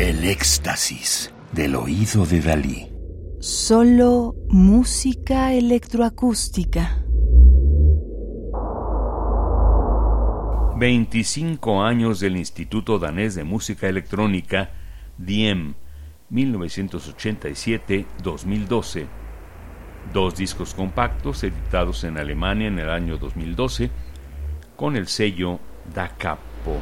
El éxtasis del oído de Dalí. Solo música electroacústica. 25 años del Instituto Danés de Música Electrónica, DIEM, 1987-2012. Dos discos compactos editados en Alemania en el año 2012 con el sello Da Capo.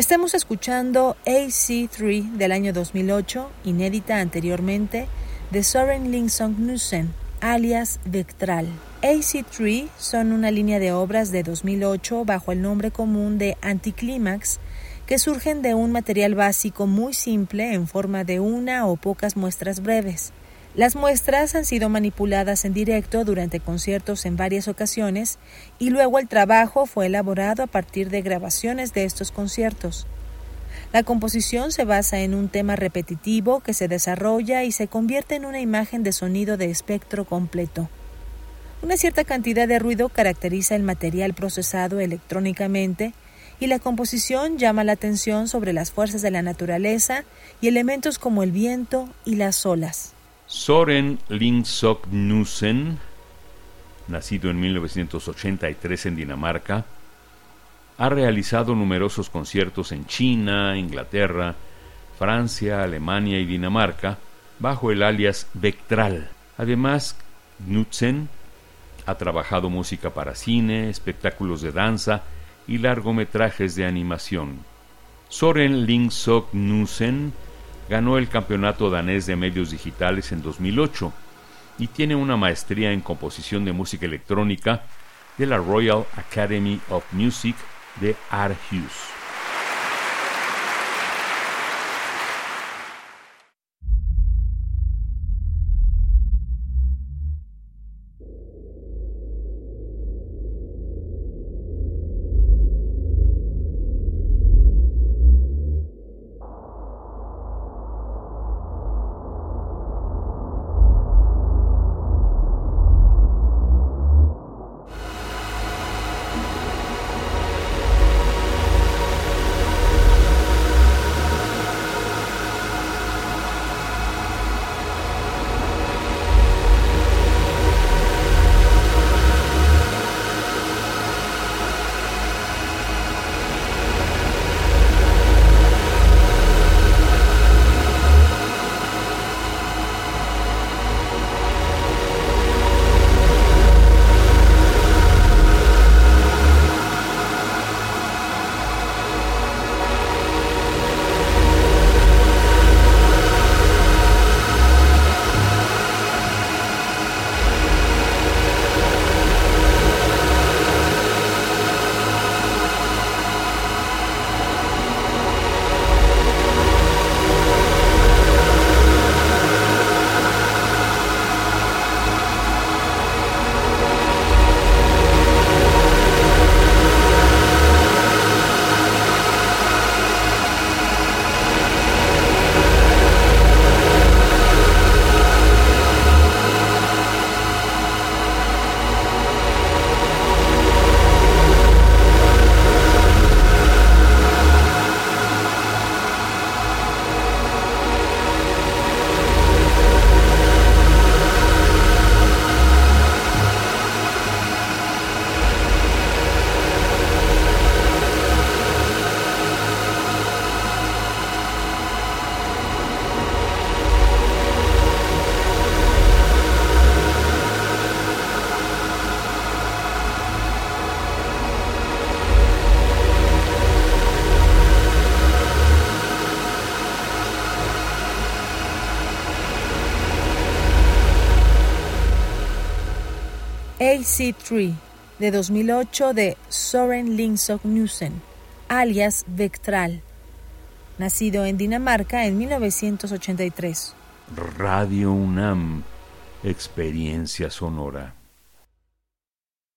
Estamos escuchando AC3 del año 2008, inédita anteriormente, de Soren Lingsong Knudsen, alias Vectral. AC3 son una línea de obras de 2008 bajo el nombre común de Anticlimax que surgen de un material básico muy simple en forma de una o pocas muestras breves. Las muestras han sido manipuladas en directo durante conciertos en varias ocasiones y luego el trabajo fue elaborado a partir de grabaciones de estos conciertos. La composición se basa en un tema repetitivo que se desarrolla y se convierte en una imagen de sonido de espectro completo. Una cierta cantidad de ruido caracteriza el material procesado electrónicamente y la composición llama la atención sobre las fuerzas de la naturaleza y elementos como el viento y las olas. Soren Lingsok Knudsen, nacido en 1983 en Dinamarca, ha realizado numerosos conciertos en China, Inglaterra, Francia, Alemania y Dinamarca bajo el alias Vectral. Además, Knudsen ha trabajado música para cine, espectáculos de danza y largometrajes de animación. Soren Lingsok Knudsen ganó el Campeonato Danés de Medios Digitales en 2008 y tiene una maestría en composición de música electrónica de la Royal Academy of Music de Aarhus. AC3 de 2008 de Soren Lingsok Knudsen, alias Vectral, nacido en Dinamarca en 1983. Radio UNAM, experiencia sonora.